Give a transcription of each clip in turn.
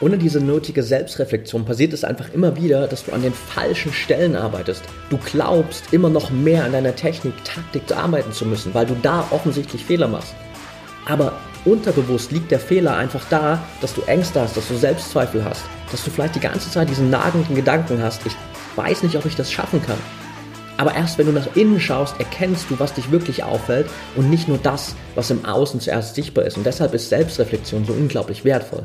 Ohne diese nötige Selbstreflexion passiert es einfach immer wieder, dass du an den falschen Stellen arbeitest. Du glaubst immer noch mehr an deiner Technik, Taktik arbeiten zu müssen, weil du da offensichtlich Fehler machst. Aber unterbewusst liegt der Fehler einfach da, dass du Ängste hast, dass du Selbstzweifel hast, dass du vielleicht die ganze Zeit diesen nagenden Gedanken hast, ich weiß nicht, ob ich das schaffen kann. Aber erst wenn du nach innen schaust, erkennst du, was dich wirklich auffällt und nicht nur das, was im Außen zuerst sichtbar ist. Und deshalb ist Selbstreflexion so unglaublich wertvoll.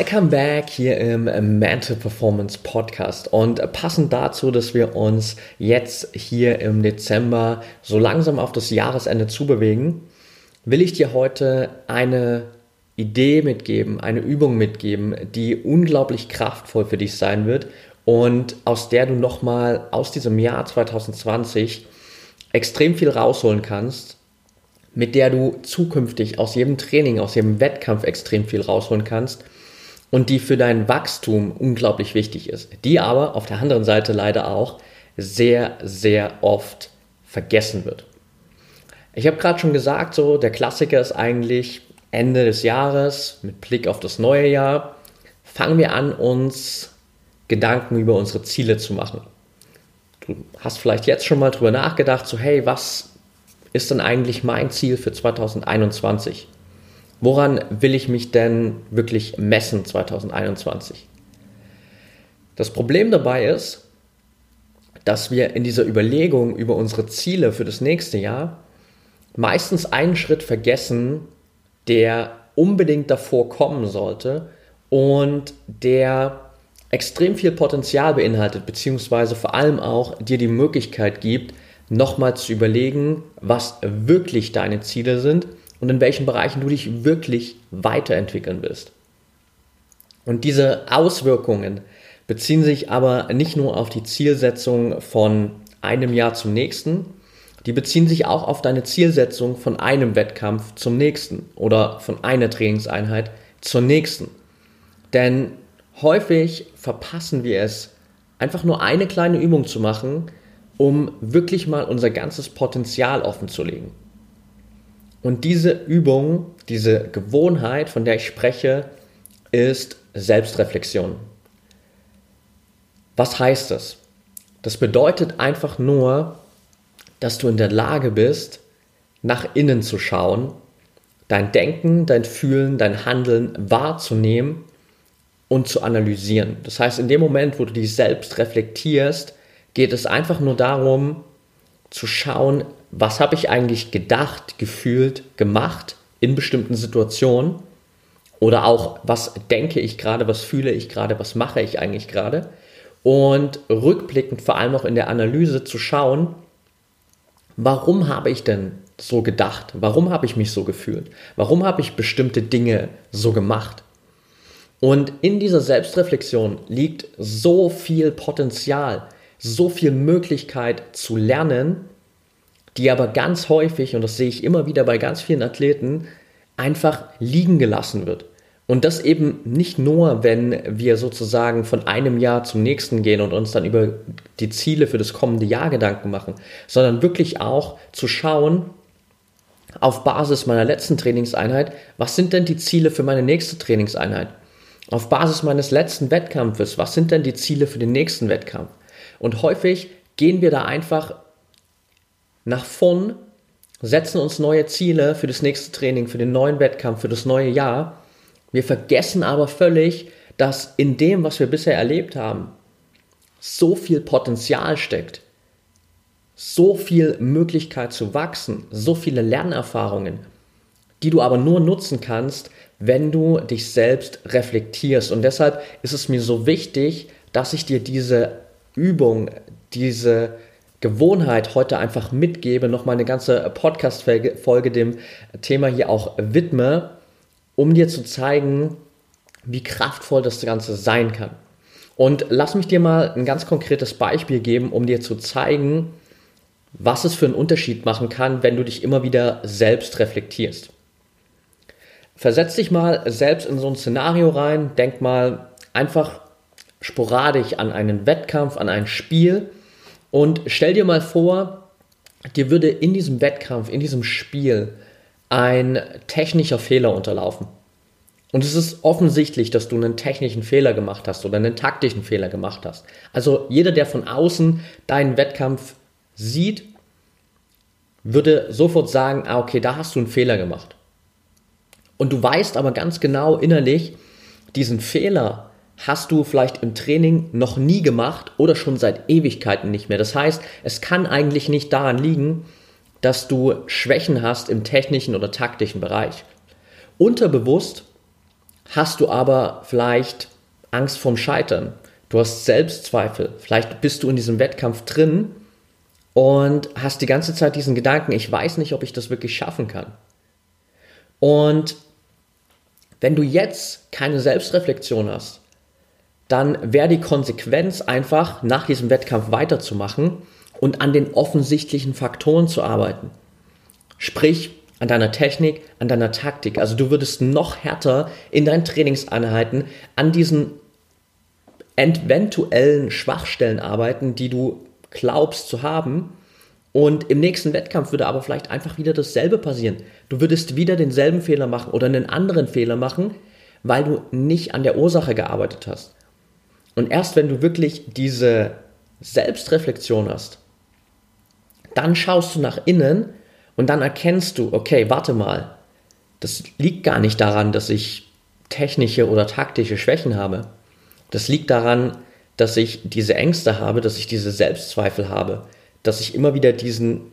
Welcome back hier im Mental Performance Podcast und passend dazu, dass wir uns jetzt hier im Dezember so langsam auf das Jahresende zubewegen, will ich dir heute eine Idee mitgeben, eine Übung mitgeben, die unglaublich kraftvoll für dich sein wird und aus der du nochmal aus diesem Jahr 2020 extrem viel rausholen kannst, mit der du zukünftig aus jedem Training, aus jedem Wettkampf extrem viel rausholen kannst und die für dein Wachstum unglaublich wichtig ist, die aber auf der anderen Seite leider auch sehr, sehr oft vergessen wird. Ich habe gerade schon gesagt, so der Klassiker ist eigentlich Ende des Jahres mit Blick auf das neue Jahr. Fangen wir an, uns Gedanken über unsere Ziele zu machen. Du hast vielleicht jetzt schon mal drüber nachgedacht, so hey, was ist denn eigentlich mein Ziel für 2021? Woran will ich mich denn wirklich messen 2021? Das Problem dabei ist, dass wir in dieser Überlegung über unsere Ziele für das nächste Jahr meistens einen Schritt vergessen, der unbedingt davor kommen sollte und der extrem viel Potenzial beinhaltet, beziehungsweise vor allem auch dir die Möglichkeit gibt, nochmal zu überlegen, was wirklich deine Ziele sind und in welchen Bereichen du dich wirklich weiterentwickeln willst. Und diese Auswirkungen beziehen sich aber nicht nur auf die Zielsetzung von einem Jahr zum nächsten, die beziehen sich auch auf deine Zielsetzung von einem Wettkampf zum nächsten oder von einer Trainingseinheit zur nächsten. Denn häufig verpassen wir es, einfach nur eine kleine Übung zu machen, um wirklich mal unser ganzes Potenzial offen zu legen. Und diese Übung, diese Gewohnheit, von der ich spreche, ist Selbstreflexion. Was heißt das? Das bedeutet einfach nur, dass du in der Lage bist, nach innen zu schauen, dein Denken, dein Fühlen, dein Handeln wahrzunehmen und zu analysieren. Das heißt, in dem Moment, wo du dich selbst reflektierst, geht es einfach nur darum, zu schauen, was habe ich eigentlich gedacht, gefühlt, gemacht in bestimmten Situationen? Oder auch, was denke ich gerade, was fühle ich gerade, was mache ich eigentlich gerade? Und rückblickend vor allem auch in der Analyse zu schauen, warum habe ich denn so gedacht, warum habe ich mich so gefühlt, warum habe ich bestimmte Dinge so gemacht. Und in dieser Selbstreflexion liegt so viel Potenzial, so viel Möglichkeit zu lernen, die aber ganz häufig, und das sehe ich immer wieder bei ganz vielen Athleten, einfach liegen gelassen wird. Und das eben nicht nur, wenn wir sozusagen von einem Jahr zum nächsten gehen und uns dann über die Ziele für das kommende Jahr Gedanken machen, sondern wirklich auch zu schauen, auf Basis meiner letzten Trainingseinheit, was sind denn die Ziele für meine nächste Trainingseinheit? Auf Basis meines letzten Wettkampfes, was sind denn die Ziele für den nächsten Wettkampf? Und häufig gehen wir da einfach nach vorn, setzen uns neue Ziele für das nächste Training, für den neuen Wettkampf, für das neue Jahr. Wir vergessen aber völlig, dass in dem, was wir bisher erlebt haben, so viel Potenzial steckt, so viel Möglichkeit zu wachsen, so viele Lernerfahrungen, die du aber nur nutzen kannst, wenn du dich selbst reflektierst. Und deshalb ist es mir so wichtig, dass ich dir diese Übung, diese Gewohnheit heute einfach mitgebe, nochmal eine ganze Podcast-Folge dem Thema hier auch widme, um dir zu zeigen, wie kraftvoll das Ganze sein kann. Und lass mich dir mal ein ganz konkretes Beispiel geben, um dir zu zeigen, was es für einen Unterschied machen kann, wenn du dich immer wieder selbst reflektierst. Versetz dich mal selbst in so ein Szenario rein, denk mal einfach sporadisch an einen Wettkampf, an ein Spiel und stell dir mal vor, dir würde in diesem Wettkampf, in diesem Spiel ein technischer Fehler unterlaufen. Und es ist offensichtlich, dass du einen technischen Fehler gemacht hast oder einen taktischen Fehler gemacht hast. Also jeder, der von außen deinen Wettkampf sieht, würde sofort sagen, ah, okay, da hast du einen Fehler gemacht. Und du weißt aber ganz genau innerlich, diesen Fehler hast du vielleicht im Training noch nie gemacht oder schon seit Ewigkeiten nicht mehr. Das heißt, es kann eigentlich nicht daran liegen, dass du Schwächen hast im technischen oder taktischen Bereich. Unterbewusst hast du aber vielleicht Angst vorm Scheitern. Du hast Selbstzweifel. Vielleicht bist du in diesem Wettkampf drin und hast die ganze Zeit diesen Gedanken, ich weiß nicht, ob ich das wirklich schaffen kann. Und wenn du jetzt keine Selbstreflexion hast, dann wäre die Konsequenz einfach, nach diesem Wettkampf weiterzumachen und an den offensichtlichen Faktoren zu arbeiten. Sprich, an deiner Technik, an deiner Taktik. Also du würdest noch härter in deinen Trainingseinheiten an diesen eventuellen Schwachstellen arbeiten, die du glaubst zu haben. Und im nächsten Wettkampf würde aber vielleicht einfach wieder dasselbe passieren. Du würdest wieder denselben Fehler machen oder einen anderen Fehler machen, weil du nicht an der Ursache gearbeitet hast. Und erst wenn du wirklich diese Selbstreflexion hast, dann schaust du nach innen und dann erkennst du, okay, warte mal, das liegt gar nicht daran, dass ich technische oder taktische Schwächen habe. Das liegt daran, dass ich diese Ängste habe, dass ich diese Selbstzweifel habe, dass ich immer wieder diesen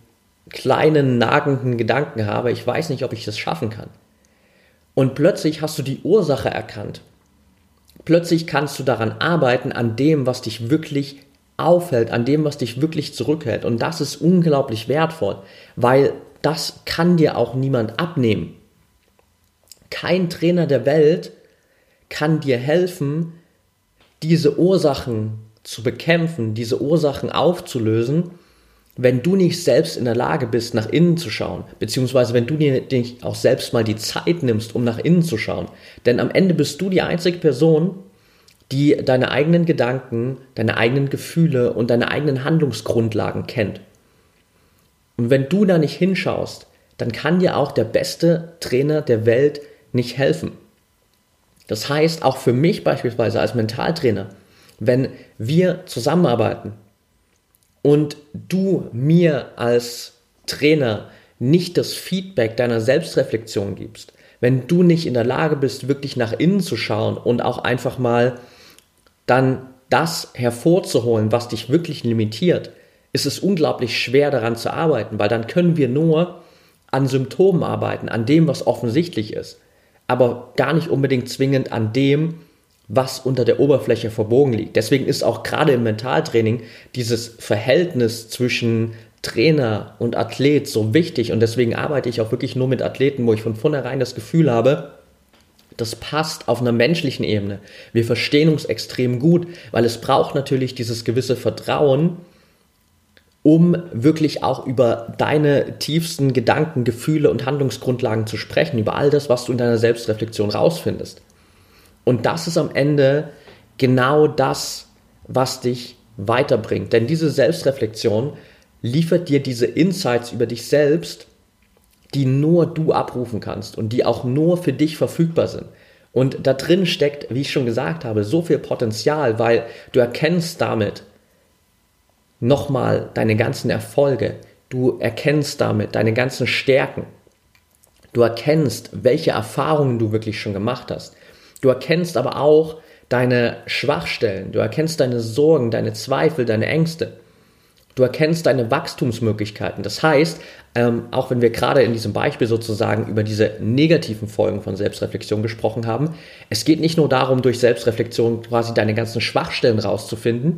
kleinen nagenden Gedanken habe, ich weiß nicht, ob ich das schaffen kann. Und plötzlich hast du die Ursache erkannt plötzlich kannst du daran arbeiten, an dem, was dich wirklich aufhält, an dem, was dich wirklich zurückhält. Und das ist unglaublich wertvoll, weil das kann dir auch niemand abnehmen. Kein Trainer der Welt kann dir helfen, diese Ursachen zu bekämpfen, diese Ursachen aufzulösen, wenn du nicht selbst in der Lage bist, nach innen zu schauen, beziehungsweise wenn du dir nicht auch selbst mal die Zeit nimmst, um nach innen zu schauen. Denn am Ende bist du die einzige Person, die deine eigenen Gedanken, deine eigenen Gefühle und deine eigenen Handlungsgrundlagen kennt. Und wenn du da nicht hinschaust, dann kann dir auch der beste Trainer der Welt nicht helfen. Das heißt, auch für mich beispielsweise als Mentaltrainer, wenn wir zusammenarbeiten, und du mir als Trainer nicht das Feedback deiner Selbstreflexion gibst, wenn du nicht in der Lage bist, wirklich nach innen zu schauen und auch einfach mal dann das hervorzuholen, was dich wirklich limitiert, ist es unglaublich schwer daran zu arbeiten, weil dann können wir nur an Symptomen arbeiten, an dem, was offensichtlich ist, aber gar nicht unbedingt zwingend an dem, was unter der Oberfläche verborgen liegt. Deswegen ist auch gerade im Mentaltraining dieses Verhältnis zwischen Trainer und Athlet so wichtig und deswegen arbeite ich auch wirklich nur mit Athleten, wo ich von vornherein das Gefühl habe, das passt auf einer menschlichen Ebene. Wir verstehen uns extrem gut, weil es braucht natürlich dieses gewisse Vertrauen, um wirklich auch über deine tiefsten Gedanken, Gefühle und Handlungsgrundlagen zu sprechen, über all das, was du in deiner Selbstreflexion rausfindest. Und das ist am Ende genau das, was dich weiterbringt. Denn diese Selbstreflexion liefert dir diese Insights über dich selbst, die nur du abrufen kannst und die auch nur für dich verfügbar sind. Und da drin steckt, wie ich schon gesagt habe, so viel Potenzial, weil du erkennst damit nochmal deine ganzen Erfolge. Du erkennst damit deine ganzen Stärken. Du erkennst, welche Erfahrungen du wirklich schon gemacht hast. Du erkennst aber auch deine Schwachstellen, du erkennst deine Sorgen, deine Zweifel, deine Ängste. Du erkennst deine Wachstumsmöglichkeiten. Das heißt, ähm, auch wenn wir gerade in diesem Beispiel sozusagen über diese negativen Folgen von Selbstreflexion gesprochen haben, es geht nicht nur darum, durch Selbstreflexion quasi deine ganzen Schwachstellen rauszufinden,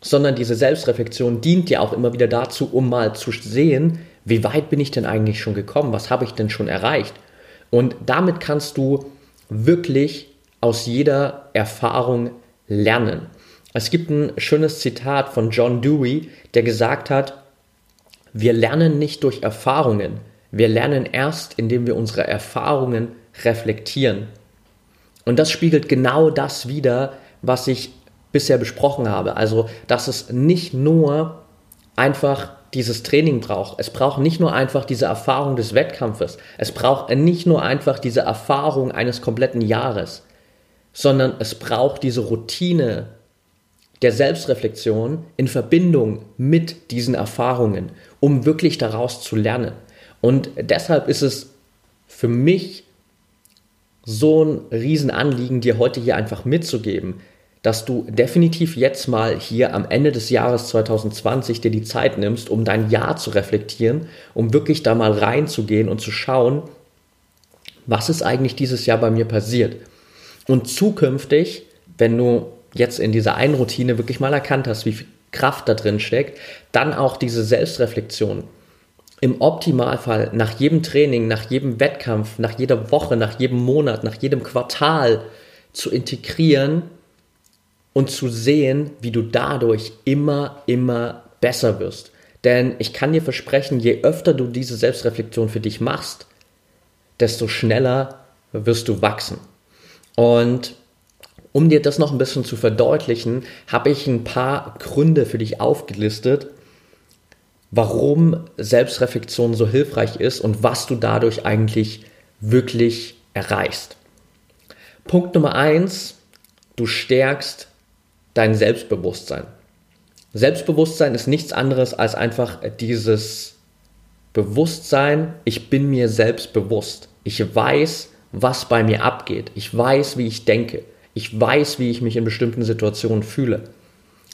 sondern diese Selbstreflexion dient dir auch immer wieder dazu, um mal zu sehen, wie weit bin ich denn eigentlich schon gekommen, was habe ich denn schon erreicht. Und damit kannst du wirklich aus jeder Erfahrung lernen. Es gibt ein schönes Zitat von John Dewey, der gesagt hat, wir lernen nicht durch Erfahrungen, wir lernen erst, indem wir unsere Erfahrungen reflektieren. Und das spiegelt genau das wider, was ich bisher besprochen habe. Also, dass es nicht nur einfach dieses Training braucht. Es braucht nicht nur einfach diese Erfahrung des Wettkampfes. Es braucht nicht nur einfach diese Erfahrung eines kompletten Jahres, sondern es braucht diese Routine der Selbstreflexion in Verbindung mit diesen Erfahrungen, um wirklich daraus zu lernen. Und deshalb ist es für mich so ein Riesenanliegen, dir heute hier einfach mitzugeben, dass du definitiv jetzt mal hier am Ende des Jahres 2020 dir die Zeit nimmst, um dein Jahr zu reflektieren, um wirklich da mal reinzugehen und zu schauen, was ist eigentlich dieses Jahr bei mir passiert. Und zukünftig, wenn du jetzt in dieser einen Routine wirklich mal erkannt hast, wie viel Kraft da drin steckt, dann auch diese Selbstreflexion im Optimalfall nach jedem Training, nach jedem Wettkampf, nach jeder Woche, nach jedem Monat, nach jedem Quartal zu integrieren und zu sehen, wie du dadurch immer, immer besser wirst. Denn ich kann dir versprechen, je öfter du diese Selbstreflexion für dich machst, desto schneller wirst du wachsen. Und um dir das noch ein bisschen zu verdeutlichen, habe ich ein paar Gründe für dich aufgelistet, warum Selbstreflexion so hilfreich ist und was du dadurch eigentlich wirklich erreichst. Punkt Nummer eins: du stärkst dein Selbstbewusstsein. Selbstbewusstsein ist nichts anderes als einfach dieses Bewusstsein, ich bin mir selbst bewusst. Ich weiß, was bei mir abgeht. Ich weiß, wie ich denke. Ich weiß, wie ich mich in bestimmten Situationen fühle.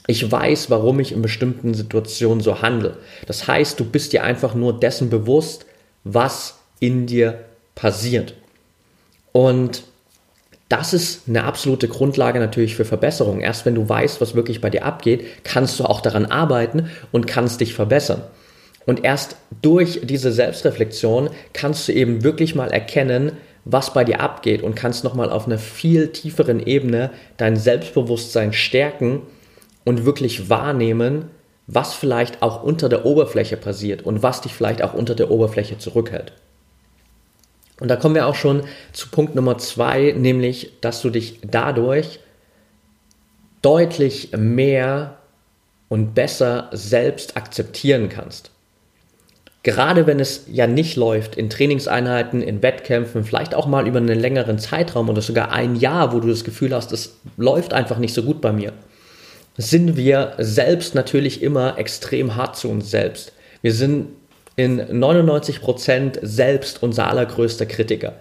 Ich weiß, warum ich in bestimmten Situationen so handle. Das heißt, du bist dir einfach nur dessen bewusst, was in dir passiert. Und das ist eine absolute Grundlage natürlich für Verbesserung. Erst wenn du weißt, was wirklich bei dir abgeht, kannst du auch daran arbeiten und kannst dich verbessern. Und erst durch diese Selbstreflexion kannst du eben wirklich mal erkennen, was bei dir abgeht und kannst nochmal auf einer viel tieferen Ebene dein Selbstbewusstsein stärken und wirklich wahrnehmen, was vielleicht auch unter der Oberfläche passiert und was dich vielleicht auch unter der Oberfläche zurückhält. Und da kommen wir auch schon zu Punkt Nummer zwei, nämlich, dass du dich dadurch deutlich mehr und besser selbst akzeptieren kannst. Gerade wenn es ja nicht läuft in Trainingseinheiten, in Wettkämpfen, vielleicht auch mal über einen längeren Zeitraum oder sogar ein Jahr, wo du das Gefühl hast, es läuft einfach nicht so gut bei mir, sind wir selbst natürlich immer extrem hart zu uns selbst. Wir sind in 99% selbst unser allergrößter Kritiker.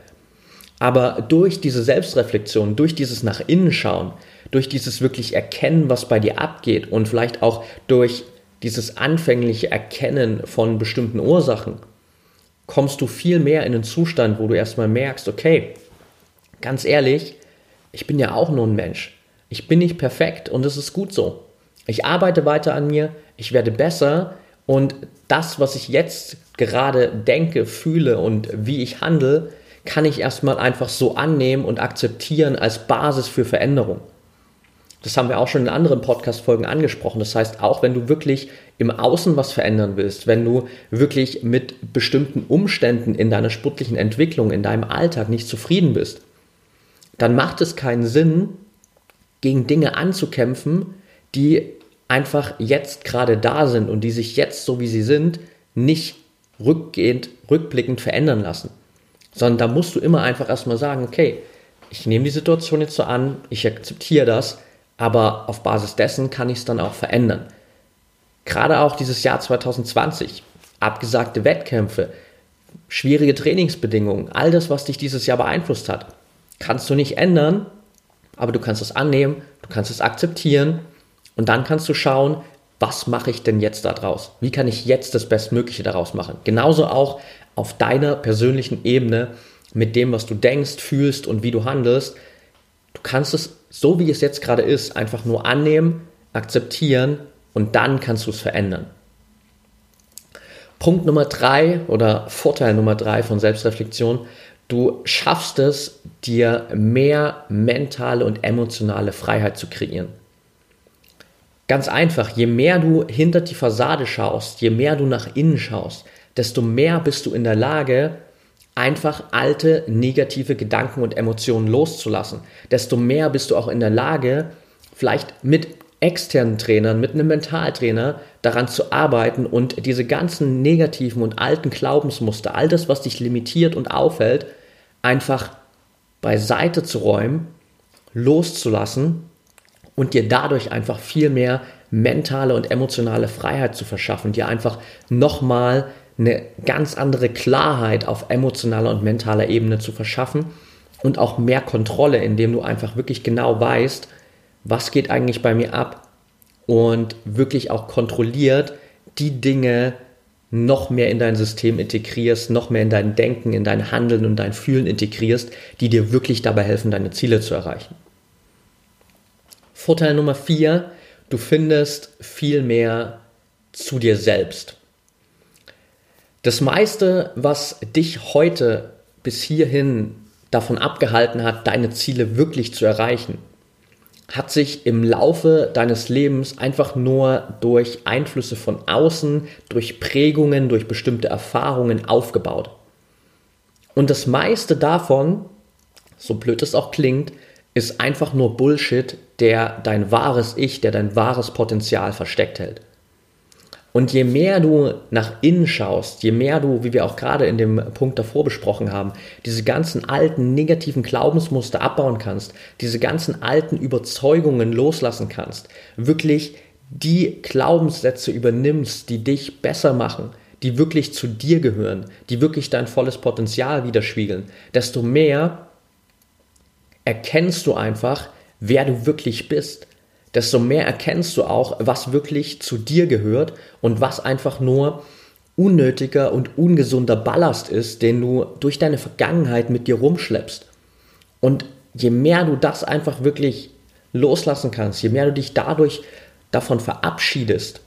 Aber durch diese Selbstreflexion, durch dieses nach innen schauen, durch dieses wirklich erkennen, was bei dir abgeht und vielleicht auch durch dieses anfängliche Erkennen von bestimmten Ursachen, kommst du viel mehr in einen Zustand, wo du erstmal merkst, okay, ganz ehrlich, ich bin ja auch nur ein Mensch. Ich bin nicht perfekt und es ist gut so. Ich arbeite weiter an mir, ich werde besser und das, was ich jetzt gerade denke, fühle und wie ich handle, kann ich erstmal einfach so annehmen und akzeptieren als Basis für Veränderung. Das haben wir auch schon in anderen Podcast-Folgen angesprochen. Das heißt, auch wenn du wirklich im Außen was verändern willst, wenn du wirklich mit bestimmten Umständen in deiner sportlichen Entwicklung, in deinem Alltag nicht zufrieden bist, dann macht es keinen Sinn, gegen Dinge anzukämpfen, die einfach jetzt gerade da sind und die sich jetzt, so wie sie sind, nicht rückgehend, rückblickend verändern lassen. Sondern da musst du immer einfach erstmal sagen, okay, ich nehme die Situation jetzt so an, ich akzeptiere das, aber auf Basis dessen kann ich es dann auch verändern. Gerade auch dieses Jahr 2020, abgesagte Wettkämpfe, schwierige Trainingsbedingungen, all das, was dich dieses Jahr beeinflusst hat, kannst du nicht ändern, aber du kannst es annehmen, du kannst es akzeptieren und dann kannst du schauen, was mache ich denn jetzt daraus? Wie kann ich jetzt das Bestmögliche daraus machen? Genauso auch auf deiner persönlichen Ebene mit dem, was du denkst, fühlst und wie du handelst. Du kannst es, so wie es jetzt gerade ist, einfach nur annehmen, akzeptieren Und dann kannst du es verändern. Punkt Nummer drei oder Vorteil Nummer drei von Selbstreflexion, du schaffst es, dir mehr mentale und emotionale Freiheit zu kreieren. Ganz einfach, je mehr du hinter die Fassade schaust, je mehr du nach innen schaust, desto mehr bist du in der Lage, einfach alte negative Gedanken und Emotionen loszulassen. Desto mehr bist du auch in der Lage, vielleicht mit externen Trainern, mit einem Mentaltrainer daran zu arbeiten und diese ganzen negativen und alten Glaubensmuster, all das, was dich limitiert und aufhält, einfach beiseite zu räumen, loszulassen und dir dadurch einfach viel mehr mentale und emotionale Freiheit zu verschaffen, dir einfach nochmal eine ganz andere Klarheit auf emotionaler und mentaler Ebene zu verschaffen und auch mehr Kontrolle, indem du einfach wirklich genau weißt, was geht eigentlich bei mir ab und wirklich auch kontrolliert die Dinge noch mehr in dein System integrierst, noch mehr in dein Denken, in dein Handeln und dein Fühlen integrierst, die dir wirklich dabei helfen, deine Ziele zu erreichen. Vorteil Nummer vier, du findest viel mehr zu dir selbst. Das meiste, was dich heute bis hierhin davon abgehalten hat, deine Ziele wirklich zu erreichen, hat sich im Laufe deines Lebens einfach nur durch Einflüsse von außen, durch Prägungen, durch bestimmte Erfahrungen aufgebaut. Und das meiste davon, so blöd es auch klingt, ist einfach nur Bullshit, der dein wahres Ich, der dein wahres Potenzial versteckt hält. Und je mehr du nach innen schaust, je mehr du, wie wir auch gerade in dem Punkt davor besprochen haben, diese ganzen alten negativen Glaubensmuster abbauen kannst, diese ganzen alten Überzeugungen loslassen kannst, wirklich die Glaubenssätze übernimmst, die dich besser machen, die wirklich zu dir gehören, die wirklich dein volles Potenzial widerspiegeln, desto mehr erkennst du einfach, wer du wirklich bist desto mehr erkennst du auch, was wirklich zu dir gehört und was einfach nur unnötiger und ungesunder Ballast ist, den du durch deine Vergangenheit mit dir rumschleppst. Und je mehr du das einfach wirklich loslassen kannst, je mehr du dich dadurch davon verabschiedest,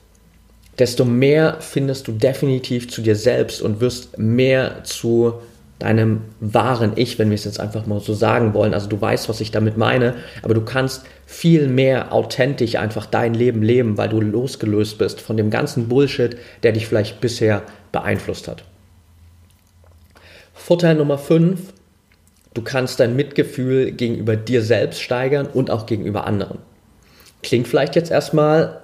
desto mehr findest du definitiv zu dir selbst und wirst mehr zu deinem wahren Ich, wenn wir es jetzt einfach mal so sagen wollen. Also du weißt, was ich damit meine, aber du kannst viel mehr authentisch einfach dein Leben leben, weil du losgelöst bist von dem ganzen Bullshit, der dich vielleicht bisher beeinflusst hat. Vorteil Nummer 5, du kannst dein Mitgefühl gegenüber dir selbst steigern und auch gegenüber anderen. Klingt vielleicht jetzt erstmal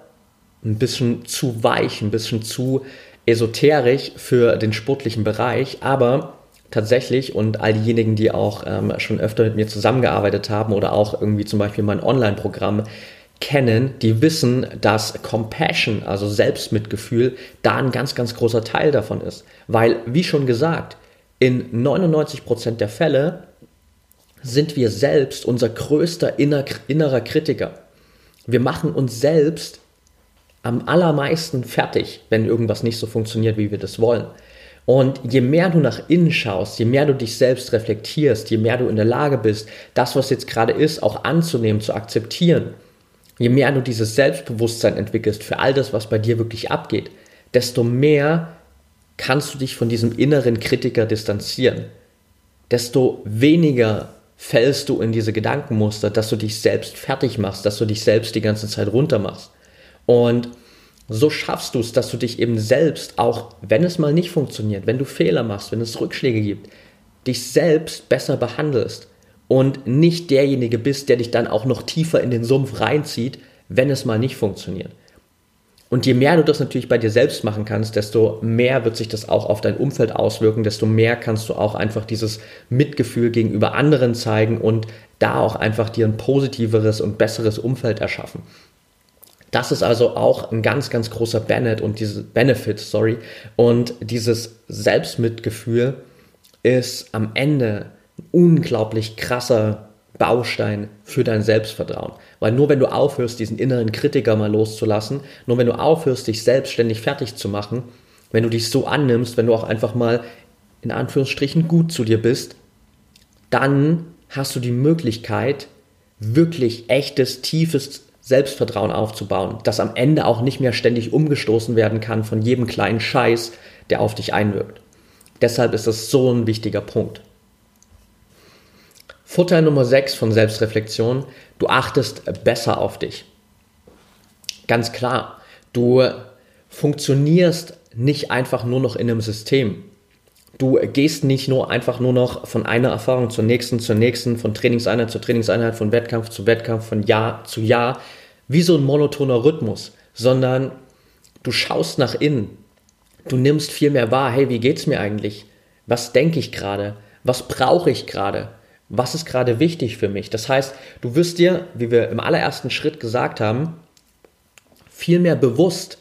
ein bisschen zu weich, ein bisschen zu esoterisch für den sportlichen Bereich, aber tatsächlich und all diejenigen, die auch ähm, schon öfter mit mir zusammengearbeitet haben oder auch irgendwie zum Beispiel mein Online-Programm kennen, die wissen, dass Compassion, also Selbstmitgefühl, da ein ganz, ganz großer Teil davon ist. Weil, wie schon gesagt, in 99% der Fälle sind wir selbst unser größter inner, innerer Kritiker. Wir machen uns selbst am allermeisten fertig, wenn irgendwas nicht so funktioniert, wie wir das wollen. Und je mehr du nach innen schaust, je mehr du dich selbst reflektierst, je mehr du in der Lage bist, das, was jetzt gerade ist, auch anzunehmen, zu akzeptieren, je mehr du dieses Selbstbewusstsein entwickelst für all das, was bei dir wirklich abgeht, desto mehr kannst du dich von diesem inneren Kritiker distanzieren. Desto weniger fällst du in diese Gedankenmuster, dass du dich selbst fertig machst, dass du dich selbst die ganze Zeit runter machst. Und so schaffst du es, dass du dich eben selbst, auch wenn es mal nicht funktioniert, wenn du Fehler machst, wenn es Rückschläge gibt, dich selbst besser behandelst und nicht derjenige bist, der dich dann auch noch tiefer in den Sumpf reinzieht, wenn es mal nicht funktioniert. Und je mehr du das natürlich bei dir selbst machen kannst, desto mehr wird sich das auch auf dein Umfeld auswirken, desto mehr kannst du auch einfach dieses Mitgefühl gegenüber anderen zeigen und da auch einfach dir ein positiveres und besseres Umfeld erschaffen. Das ist also auch ein ganz, ganz großer Benefit und dieses Benefit, sorry. Und dieses Selbstmitgefühl ist am Ende ein unglaublich krasser Baustein für dein Selbstvertrauen. Weil nur wenn du aufhörst, diesen inneren Kritiker mal loszulassen, nur wenn du aufhörst, dich selbstständig fertig zu machen, wenn du dich so annimmst, wenn du auch einfach mal in Anführungsstrichen gut zu dir bist, dann hast du die Möglichkeit, wirklich echtes, tiefes Selbstvertrauen aufzubauen, das am Ende auch nicht mehr ständig umgestoßen werden kann von jedem kleinen Scheiß, der auf dich einwirkt. Deshalb ist das so ein wichtiger Punkt. Vorteil Nummer 6 von Selbstreflexion, du achtest besser auf dich. Ganz klar, du funktionierst nicht einfach nur noch in einem System. Du gehst nicht nur einfach nur noch von einer Erfahrung zur nächsten, zur nächsten, von Trainingseinheit zu Trainingseinheit, von Wettkampf zu Wettkampf, von Jahr zu Jahr, wie so ein monotoner Rhythmus, sondern du schaust nach innen. Du nimmst viel mehr wahr, hey, wie geht's mir eigentlich? Was denke ich gerade? Was brauche ich gerade? Was ist gerade wichtig für mich? Das heißt, du wirst dir, wie wir im allerersten Schritt gesagt haben, viel mehr bewusst,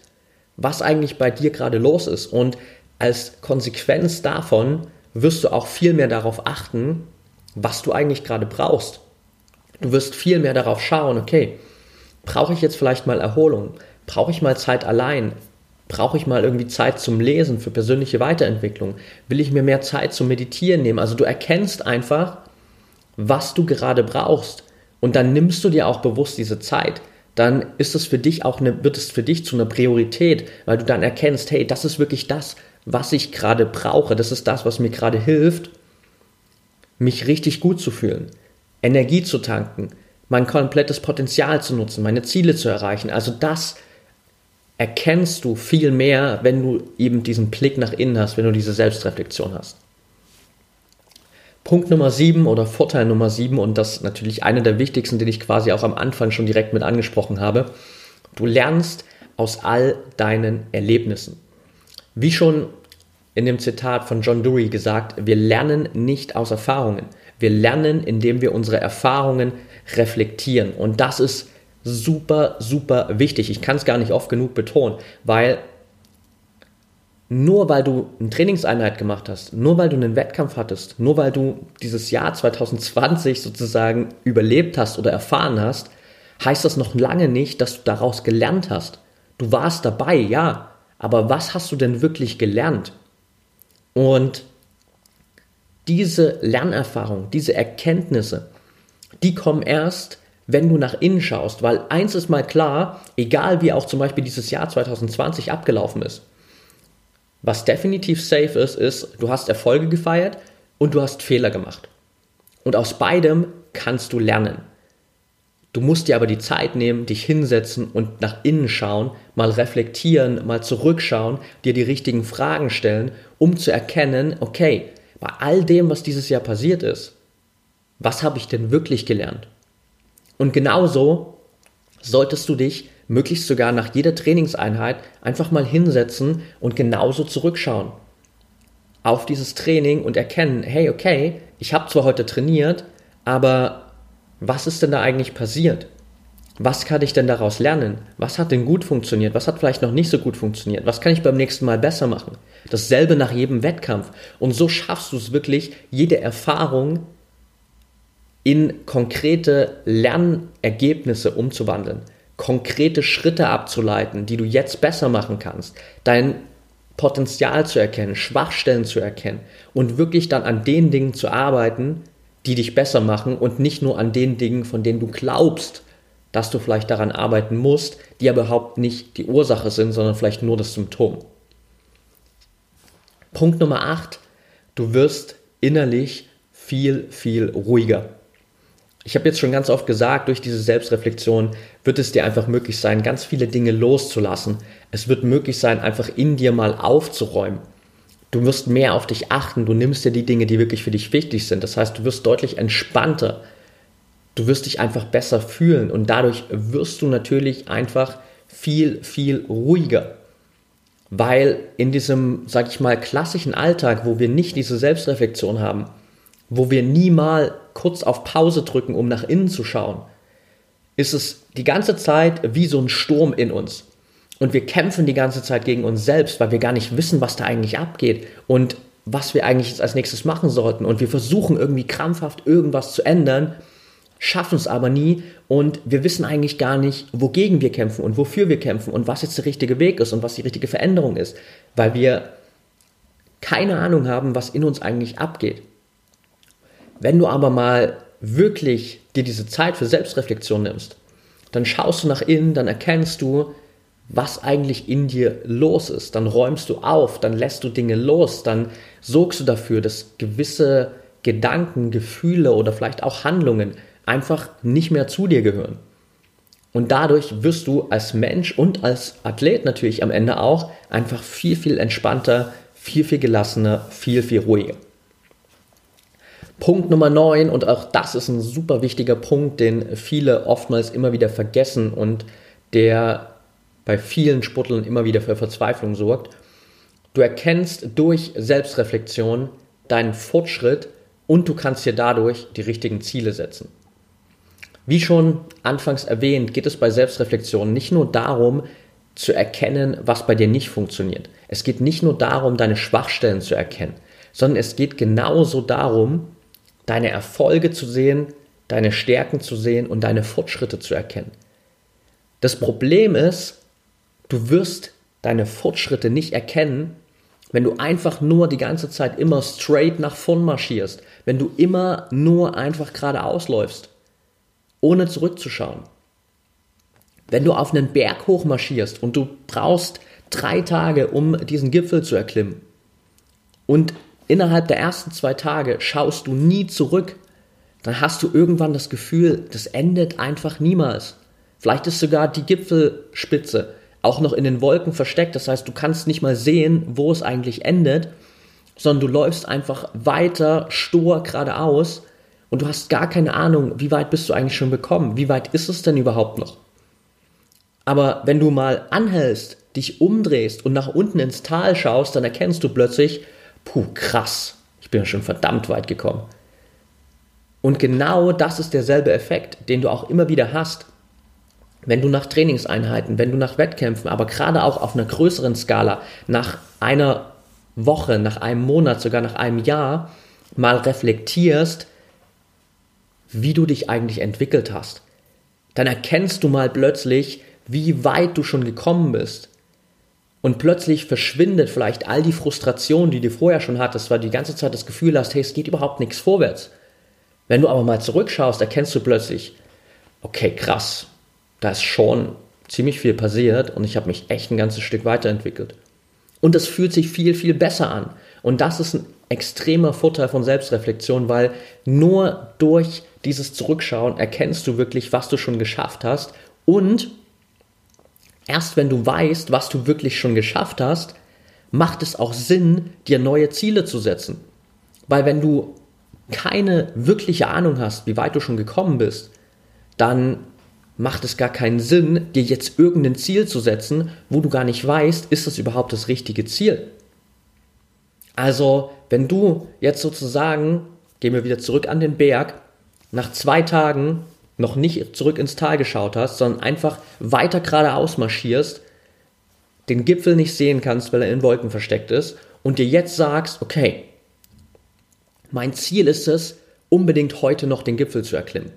was eigentlich bei dir gerade los ist. Und als Konsequenz davon wirst du auch viel mehr darauf achten, was du eigentlich gerade brauchst. Du wirst viel mehr darauf schauen, okay, brauche ich jetzt vielleicht mal Erholung? Brauche ich mal Zeit allein? Brauche ich mal irgendwie Zeit zum Lesen für persönliche Weiterentwicklung? Will ich mir mehr Zeit zum Meditieren nehmen? Also du erkennst einfach, was du gerade brauchst und dann nimmst du dir auch bewusst diese Zeit. Dann ist es für dich auch eine, wird es für dich zu einer Priorität, weil du dann erkennst, hey, das ist wirklich das, was ich gerade brauche. Das ist das, was mir gerade hilft, mich richtig gut zu fühlen, Energie zu tanken, mein komplettes Potenzial zu nutzen, meine Ziele zu erreichen. Also das erkennst du viel mehr, wenn du eben diesen Blick nach innen hast, wenn du diese Selbstreflexion hast. Punkt Nummer 7 oder Vorteil Nummer 7 und das natürlich einer der wichtigsten, den ich quasi auch am Anfang schon direkt mit angesprochen habe. Du lernst aus all deinen Erlebnissen. Wie schon in dem Zitat von John Dewey gesagt, wir lernen nicht aus Erfahrungen. Wir lernen, indem wir unsere Erfahrungen reflektieren. Und das ist super, super wichtig. Ich kann es gar nicht oft genug betonen, weil nur weil du eine Trainingseinheit gemacht hast, nur weil du einen Wettkampf hattest, nur weil du dieses Jahr 2020 sozusagen überlebt hast oder erfahren hast, heißt das noch lange nicht, dass du daraus gelernt hast. Du warst dabei, ja, aber was hast du denn wirklich gelernt? Und diese Lernerfahrung, diese Erkenntnisse, die kommen erst, wenn du nach innen schaust, weil eins ist mal klar, egal wie auch zum Beispiel dieses Jahr 2020 abgelaufen ist, was definitiv safe ist, ist, du hast Erfolge gefeiert und du hast Fehler gemacht. Und aus beidem kannst du lernen. Du musst dir aber die Zeit nehmen, dich hinsetzen und nach innen schauen, mal reflektieren, mal zurückschauen, dir die richtigen Fragen stellen, um zu erkennen, okay, bei all dem, was dieses Jahr passiert ist, was habe ich denn wirklich gelernt? Und genauso solltest du dich möglichst sogar nach jeder Trainingseinheit einfach mal hinsetzen und genauso zurückschauen auf dieses Training und erkennen, hey, okay, ich habe zwar heute trainiert, aber was ist denn da eigentlich passiert? Was kann ich denn daraus lernen? Was hat denn gut funktioniert? Was hat vielleicht noch nicht so gut funktioniert? Was kann ich beim nächsten Mal besser machen? Dasselbe nach jedem Wettkampf. Und so schaffst du es wirklich, jede Erfahrung in konkrete Lernergebnisse umzuwandeln konkrete Schritte abzuleiten, die du jetzt besser machen kannst, dein Potenzial zu erkennen, Schwachstellen zu erkennen und wirklich dann an den Dingen zu arbeiten, die dich besser machen und nicht nur an den Dingen, von denen du glaubst, dass du vielleicht daran arbeiten musst, die aber überhaupt nicht die Ursache sind, sondern vielleicht nur das Symptom. Punkt Nummer 8. Du wirst innerlich viel, viel ruhiger ich habe jetzt schon ganz oft gesagt, durch diese Selbstreflexion wird es dir einfach möglich sein, ganz viele Dinge loszulassen. Es wird möglich sein, einfach in dir mal aufzuräumen. Du wirst mehr auf dich achten, du nimmst dir die Dinge, die wirklich für dich wichtig sind. Das heißt, du wirst deutlich entspannter. Du wirst dich einfach besser fühlen und dadurch wirst du natürlich einfach viel, viel ruhiger. Weil in diesem, sag ich mal, klassischen Alltag, wo wir nicht diese Selbstreflexion haben, wo wir nie mal kurz auf Pause drücken, um nach innen zu schauen, ist es die ganze Zeit wie so ein Sturm in uns. Und wir kämpfen die ganze Zeit gegen uns selbst, weil wir gar nicht wissen, was da eigentlich abgeht und was wir eigentlich jetzt als nächstes machen sollten. Und wir versuchen irgendwie krampfhaft irgendwas zu ändern, schaffen es aber nie und wir wissen eigentlich gar nicht, wogegen wir kämpfen und wofür wir kämpfen und was jetzt der richtige Weg ist und was die richtige Veränderung ist, weil wir keine Ahnung haben, was in uns eigentlich abgeht. Wenn du aber mal wirklich dir diese Zeit für Selbstreflexion nimmst, dann schaust du nach innen, dann erkennst du, was eigentlich in dir los ist. Dann räumst du auf, dann lässt du Dinge los, dann sorgst du dafür, dass gewisse Gedanken, Gefühle oder vielleicht auch Handlungen einfach nicht mehr zu dir gehören. Und dadurch wirst du als Mensch und als Athlet natürlich am Ende auch einfach viel, viel entspannter, viel, viel gelassener, viel, viel ruhiger. Punkt Nummer 9, und auch das ist ein super wichtiger Punkt, den viele oftmals immer wieder vergessen und der bei vielen Sportlern immer wieder für Verzweiflung sorgt. Du erkennst durch Selbstreflexion deinen Fortschritt und du kannst dir dadurch die richtigen Ziele setzen. Wie schon anfangs erwähnt, geht es bei Selbstreflexion nicht nur darum, zu erkennen, was bei dir nicht funktioniert. Es geht nicht nur darum, deine Schwachstellen zu erkennen, sondern es geht genauso darum, deine Erfolge zu sehen, deine Stärken zu sehen und deine Fortschritte zu erkennen. Das Problem ist, du wirst deine Fortschritte nicht erkennen, wenn du einfach nur die ganze Zeit immer straight nach vorn marschierst, wenn du immer nur einfach geradeaus läufst, ohne zurückzuschauen. Wenn du auf einen Berg hoch marschierst und du brauchst drei Tage, um diesen Gipfel zu erklimmen und innerhalb der ersten zwei Tage schaust du nie zurück, dann hast du irgendwann das Gefühl, das endet einfach niemals. Vielleicht ist sogar die Gipfelspitze auch noch in den Wolken versteckt, das heißt, du kannst nicht mal sehen, wo es eigentlich endet, sondern du läufst einfach weiter stur geradeaus und du hast gar keine Ahnung, wie weit bist du eigentlich schon gekommen, wie weit ist es denn überhaupt noch. Aber wenn du mal anhältst, dich umdrehst und nach unten ins Tal schaust, dann erkennst du plötzlich, puh, krass, ich bin ja schon verdammt weit gekommen. Und genau das ist derselbe Effekt, den du auch immer wieder hast, wenn du nach Trainingseinheiten, wenn du nach Wettkämpfen, aber gerade auch auf einer größeren Skala, nach einer Woche, nach einem Monat, sogar nach einem Jahr mal reflektierst, wie du dich eigentlich entwickelt hast. Dann erkennst du mal plötzlich, wie weit du schon gekommen bist. Und plötzlich verschwindet vielleicht all die Frustration, die du vorher schon hattest, weil du die ganze Zeit das Gefühl hast, hey, es geht überhaupt nichts vorwärts. Wenn du aber mal zurückschaust, erkennst du plötzlich, okay, krass, da ist schon ziemlich viel passiert und ich habe mich echt ein ganzes Stück weiterentwickelt. Und das fühlt sich viel, viel besser an. Und das ist ein extremer Vorteil von Selbstreflexion, weil nur durch dieses Zurückschauen erkennst du wirklich, was du schon geschafft hast und Erst wenn du weißt, was du wirklich schon geschafft hast, macht es auch Sinn, dir neue Ziele zu setzen. Weil wenn du keine wirkliche Ahnung hast, wie weit du schon gekommen bist, dann macht es gar keinen Sinn, dir jetzt irgendein Ziel zu setzen, wo du gar nicht weißt, ist das überhaupt das richtige Ziel. Also, wenn du jetzt sozusagen, gehen wir wieder zurück an den Berg, nach zwei Tagen noch nicht zurück ins Tal geschaut hast, sondern einfach weiter geradeaus marschierst, den Gipfel nicht sehen kannst, weil er in Wolken versteckt ist, und dir jetzt sagst, okay, mein Ziel ist es, unbedingt heute noch den Gipfel zu erklimmen.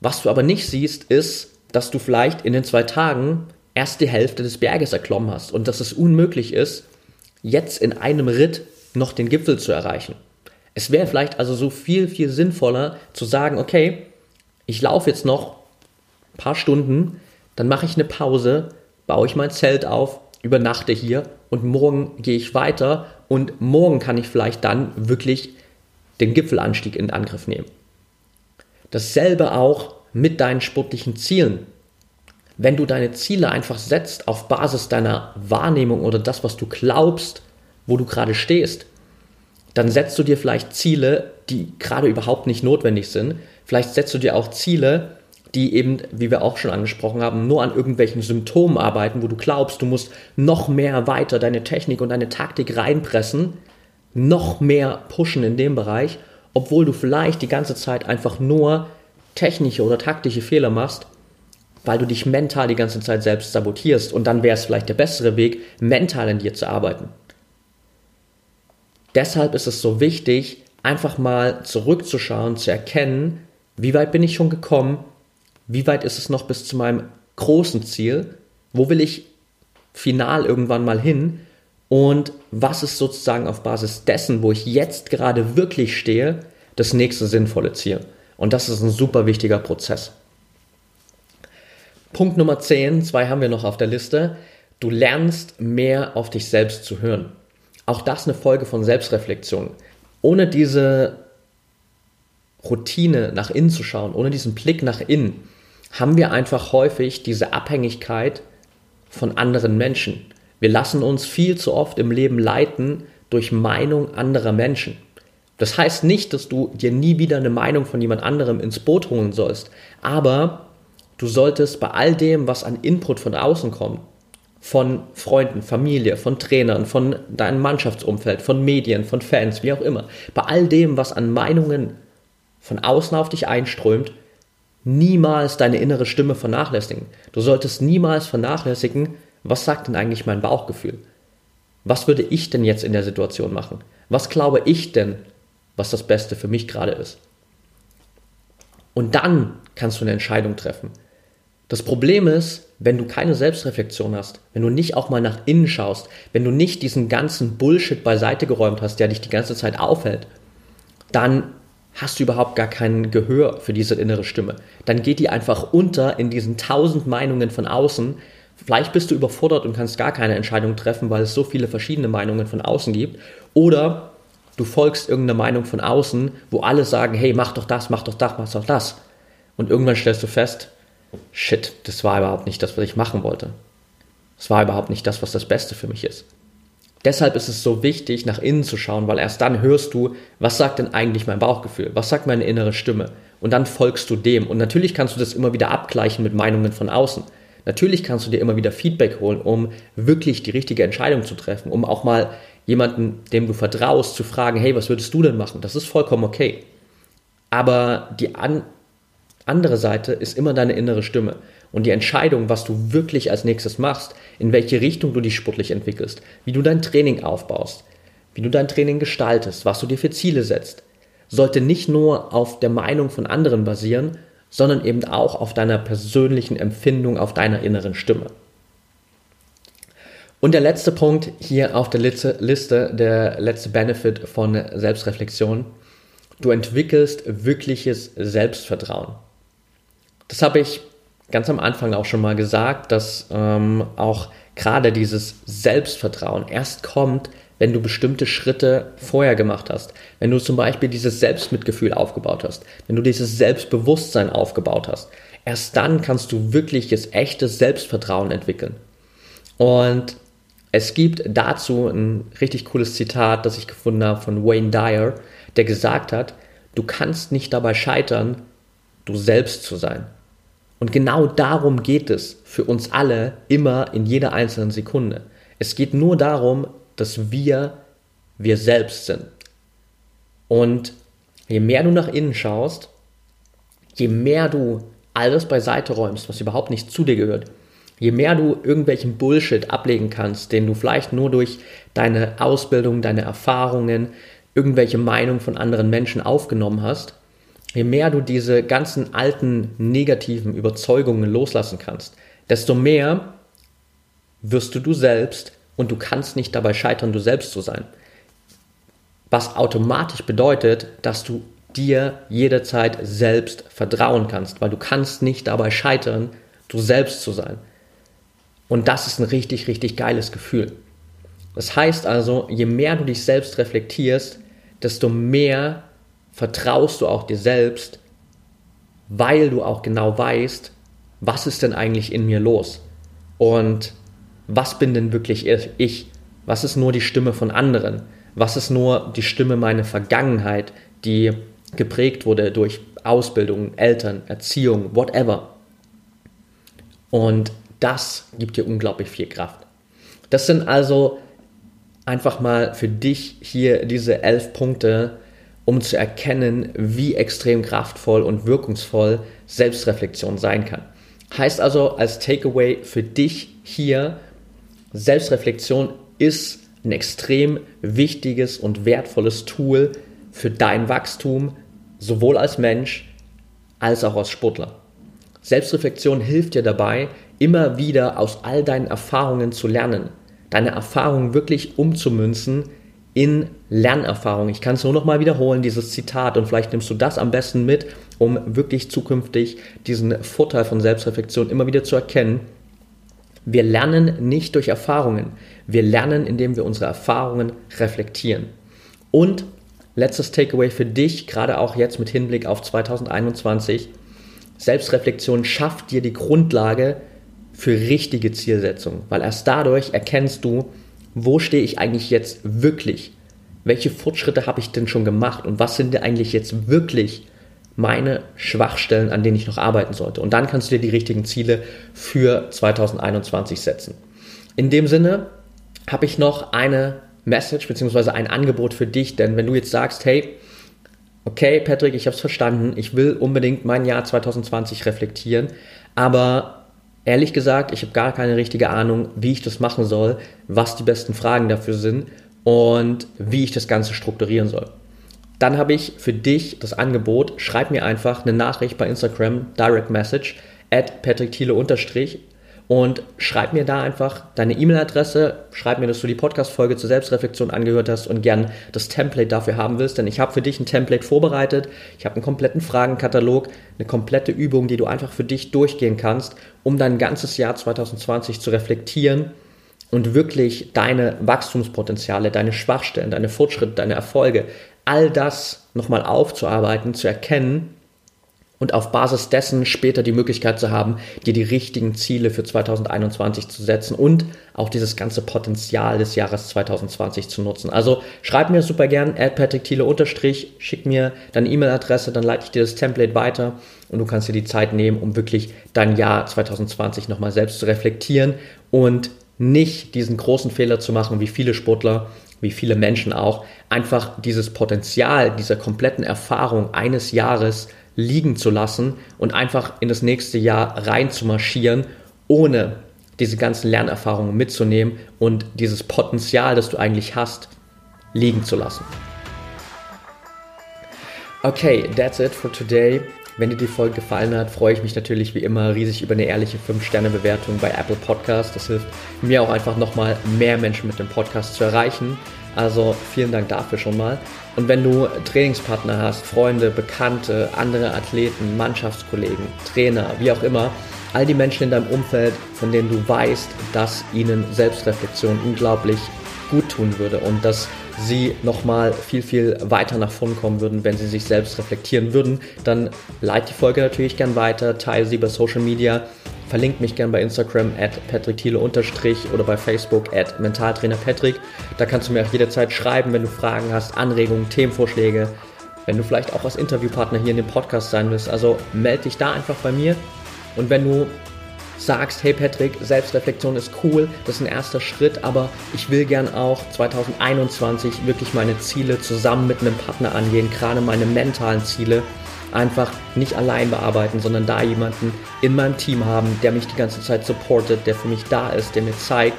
Was du aber nicht siehst, ist, dass du vielleicht in den zwei Tagen erst die Hälfte des Berges erklommen hast und dass es unmöglich ist, jetzt in einem Ritt noch den Gipfel zu erreichen. Es wäre vielleicht also so viel, viel sinnvoller zu sagen, okay, ich laufe jetzt noch ein paar Stunden, dann mache ich eine Pause, baue ich mein Zelt auf, übernachte hier und morgen gehe ich weiter und morgen kann ich vielleicht dann wirklich den Gipfelanstieg in Angriff nehmen. Dasselbe auch mit deinen sportlichen Zielen. Wenn du deine Ziele einfach setzt auf Basis deiner Wahrnehmung oder das, was du glaubst, wo du gerade stehst, dann setzt du dir vielleicht Ziele, die gerade überhaupt nicht notwendig sind. Vielleicht setzt du dir auch Ziele, die eben, wie wir auch schon angesprochen haben, nur an irgendwelchen Symptomen arbeiten, wo du glaubst, du musst noch mehr weiter deine Technik und deine Taktik reinpressen, noch mehr pushen in dem Bereich, obwohl du vielleicht die ganze Zeit einfach nur technische oder taktische Fehler machst, weil du dich mental die ganze Zeit selbst sabotierst. Und dann wäre es vielleicht der bessere Weg, mental in dir zu arbeiten. Deshalb ist es so wichtig, einfach mal zurückzuschauen, zu erkennen, wie weit bin ich schon gekommen, wie weit ist es noch bis zu meinem großen Ziel, wo will ich final irgendwann mal hin und was ist sozusagen auf Basis dessen, wo ich jetzt gerade wirklich stehe, das nächste sinnvolle Ziel. Und das ist ein super wichtiger Prozess. Punkt Nummer 10, zwei haben wir noch auf der Liste. Du lernst mehr auf dich selbst zu hören. Auch das eine Folge von Selbstreflexion. Ohne diese Routine nach innen zu schauen, ohne diesen Blick nach innen, haben wir einfach häufig diese Abhängigkeit von anderen Menschen. Wir lassen uns viel zu oft im Leben leiten durch Meinung anderer Menschen. Das heißt nicht, dass du dir nie wieder eine Meinung von jemand anderem ins Boot holen sollst, aber du solltest bei all dem, was an Input von außen kommt, von Freunden, Familie, von Trainern, von deinem Mannschaftsumfeld, von Medien, von Fans, wie auch immer, bei all dem, was an Meinungen von außen auf dich einströmt, niemals deine innere Stimme vernachlässigen. Du solltest niemals vernachlässigen, was sagt denn eigentlich mein Bauchgefühl? Was würde ich denn jetzt in der Situation machen? Was glaube ich denn, was das Beste für mich gerade ist? Und dann kannst du eine Entscheidung treffen. Das Problem ist, wenn du keine Selbstreflexion hast, wenn du nicht auch mal nach innen schaust, wenn du nicht diesen ganzen Bullshit beiseite geräumt hast, der dich die ganze Zeit aufhält, dann hast du überhaupt gar kein Gehör für diese innere Stimme. Dann geht die einfach unter in diesen tausend Meinungen von außen. Vielleicht bist du überfordert und kannst gar keine Entscheidung treffen, weil es so viele verschiedene Meinungen von außen gibt. Oder du folgst irgendeiner Meinung von außen, wo alle sagen, hey, mach doch das, mach doch das, mach doch das. Und irgendwann stellst du fest, shit, das war überhaupt nicht das, was ich machen wollte. Das war überhaupt nicht das, was das Beste für mich ist. Deshalb ist es so wichtig, nach innen zu schauen, weil erst dann hörst du, was sagt denn eigentlich mein Bauchgefühl? Was sagt meine innere Stimme? Und dann folgst du dem. Und natürlich kannst du das immer wieder abgleichen mit Meinungen von außen. Natürlich kannst du dir immer wieder Feedback holen, um wirklich die richtige Entscheidung zu treffen, um auch mal jemanden, dem du vertraust, zu fragen, hey, was würdest du denn machen? Das ist vollkommen okay. Aber die an andere Seite ist immer deine innere Stimme. Und die Entscheidung, was du wirklich als nächstes machst, in welche Richtung du dich sportlich entwickelst, wie du dein Training aufbaust, wie du dein Training gestaltest, was du dir für Ziele setzt, sollte nicht nur auf der Meinung von anderen basieren, sondern eben auch auf deiner persönlichen Empfindung, auf deiner inneren Stimme. Und der letzte Punkt hier auf der Liste, der letzte Benefit von Selbstreflexion, du entwickelst wirkliches Selbstvertrauen. Das habe ich ganz am Anfang auch schon mal gesagt, dass ähm, auch gerade dieses Selbstvertrauen erst kommt, wenn du bestimmte Schritte vorher gemacht hast. Wenn du zum Beispiel dieses Selbstmitgefühl aufgebaut hast, wenn du dieses Selbstbewusstsein aufgebaut hast. Erst dann kannst du wirkliches, echtes Selbstvertrauen entwickeln. Und es gibt dazu ein richtig cooles Zitat, das ich gefunden habe von Wayne Dyer, der gesagt hat, du kannst nicht dabei scheitern, du selbst zu sein. Und genau darum geht es für uns alle immer in jeder einzelnen Sekunde. Es geht nur darum, dass wir wir selbst sind. Und je mehr du nach innen schaust, je mehr du alles beiseite räumst, was überhaupt nicht zu dir gehört, je mehr du irgendwelchen Bullshit ablegen kannst, den du vielleicht nur durch deine Ausbildung, deine Erfahrungen, irgendwelche Meinungen von anderen Menschen aufgenommen hast, je mehr du diese ganzen alten negativen Überzeugungen loslassen kannst, desto mehr wirst du du selbst und du kannst nicht dabei scheitern, du selbst zu sein. Was automatisch bedeutet, dass du dir jederzeit selbst vertrauen kannst, weil du kannst nicht dabei scheitern, du selbst zu sein. Und das ist ein richtig, richtig geiles Gefühl. Das heißt also, je mehr du dich selbst reflektierst, desto mehr vertraust du auch dir selbst, weil du auch genau weißt, was ist denn eigentlich in mir los und was bin denn wirklich ich, was ist nur die Stimme von anderen, was ist nur die Stimme meiner Vergangenheit, die geprägt wurde durch Ausbildung, Eltern, Erziehung, whatever. Und das gibt dir unglaublich viel Kraft. Das sind also einfach mal für dich hier diese elf Punkte, um zu erkennen, wie extrem kraftvoll und wirkungsvoll Selbstreflexion sein kann. Heißt also als Takeaway für dich hier, Selbstreflexion ist ein extrem wichtiges und wertvolles Tool für dein Wachstum, sowohl als Mensch als auch als Sportler. Selbstreflexion hilft dir dabei, immer wieder aus all deinen Erfahrungen zu lernen, deine Erfahrungen wirklich umzumünzen in Lernerfahrung. Ich kann es nur noch mal wiederholen, dieses Zitat, und vielleicht nimmst du das am besten mit um wirklich zukünftig diesen Vorteil von Selbstreflexion immer wieder zu erkennen. Wir lernen nicht durch Erfahrungen. Wir lernen, indem wir unsere Erfahrungen reflektieren. Und letztes Takeaway für dich, gerade auch jetzt mit Hinblick auf 2021. Selbstreflexion schafft dir die Grundlage für richtige Zielsetzungen, weil erst dadurch erkennst du, wo stehe ich eigentlich jetzt wirklich? Welche Fortschritte habe ich denn schon gemacht und was sind denn eigentlich jetzt wirklich meine Schwachstellen, an denen ich noch arbeiten sollte? Und dann kannst du dir die richtigen Ziele für 2021 setzen. In dem Sinne habe ich noch eine Message bzw. ein Angebot für dich, denn wenn du jetzt sagst, hey, okay, Patrick, ich habe es verstanden, ich will unbedingt mein Jahr 2020 reflektieren, aber ehrlich gesagt, ich habe gar keine richtige Ahnung, wie ich das machen soll, was die besten Fragen dafür sind und wie ich das Ganze strukturieren soll. Dann habe ich für dich das Angebot, schreib mir einfach eine Nachricht bei Instagram, Direct Message, at Patrick Thiele unterstrich und schreib mir da einfach deine E-Mail-Adresse, schreib mir, dass du die Podcast-Folge zur Selbstreflexion angehört hast und gern das Template dafür haben willst, denn ich habe für dich ein Template vorbereitet. Ich habe einen kompletten Fragenkatalog, eine komplette Übung, die du einfach für dich durchgehen kannst, um dein ganzes Jahr 2020 zu reflektieren und wirklich deine Wachstumspotenziale, deine Schwachstellen, deine Fortschritte, deine Erfolge, all das nochmal aufzuarbeiten, zu erkennen und auf Basis dessen später die Möglichkeit zu haben, dir die richtigen Ziele für 2021 zu setzen und auch dieses ganze Potenzial des Jahres 2020 zu nutzen. Also schreib mir super gern, Thiele unterstrich, schick mir deine E-Mail-Adresse, dann leite ich dir das Template weiter und du kannst dir die Zeit nehmen, um wirklich dein Jahr 2020 nochmal selbst zu reflektieren und nicht diesen großen Fehler zu machen, wie viele Sportler, wie viele Menschen auch, einfach dieses Potenzial dieser kompletten Erfahrung eines Jahres liegen zu lassen und einfach in das nächste Jahr rein zu marschieren, ohne diese ganzen Lernerfahrungen mitzunehmen und dieses Potenzial, das du eigentlich hast, liegen zu lassen. Okay, that's it for today. Wenn dir die Folge gefallen hat, freue ich mich natürlich wie immer riesig über eine ehrliche 5-Sterne-Bewertung bei Apple Podcast. Das hilft mir auch einfach nochmal mehr Menschen mit dem Podcast zu erreichen. Also vielen Dank dafür schon mal. Und wenn du Trainingspartner hast, Freunde, Bekannte, andere Athleten, Mannschaftskollegen, Trainer, wie auch immer, all die Menschen in deinem Umfeld, von denen du weißt, dass ihnen Selbstreflexion unglaublich gut tun würde und dass sie nochmal viel, viel weiter nach vorn kommen würden, wenn sie sich selbst reflektieren würden, dann leite die Folge natürlich gern weiter, teile sie bei Social Media, verlinke mich gern bei Instagram at patrickthiele oder bei Facebook at mentaltrainerpatrick. Da kannst du mir auch jederzeit schreiben, wenn du Fragen hast, Anregungen, Themenvorschläge, wenn du vielleicht auch als Interviewpartner hier in dem Podcast sein willst. Also melde dich da einfach bei mir und wenn du sagst, hey Patrick, Selbstreflexion ist cool, das ist ein erster Schritt, aber ich will gern auch 2021 wirklich meine Ziele zusammen mit einem Partner angehen, gerade meine mentalen Ziele einfach nicht allein bearbeiten, sondern da jemanden in meinem Team haben, der mich die ganze Zeit supportet, der für mich da ist, der mir zeigt,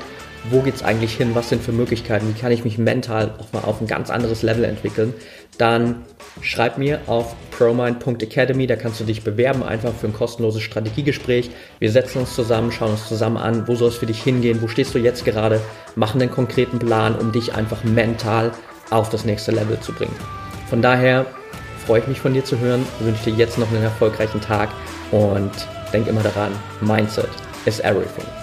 wo geht es eigentlich hin, was sind für Möglichkeiten, wie kann ich mich mental auch mal auf ein ganz anderes Level entwickeln, dann schreib mir auf promind.academy, da kannst du dich bewerben, einfach für ein kostenloses Strategiegespräch. Wir setzen uns zusammen, schauen uns zusammen an, wo soll es für dich hingehen, wo stehst du jetzt gerade, machen einen konkreten Plan, um dich einfach mental auf das nächste Level zu bringen. Von daher freue ich mich von dir zu hören, wünsche dir jetzt noch einen erfolgreichen Tag und denk immer daran, Mindset is everything.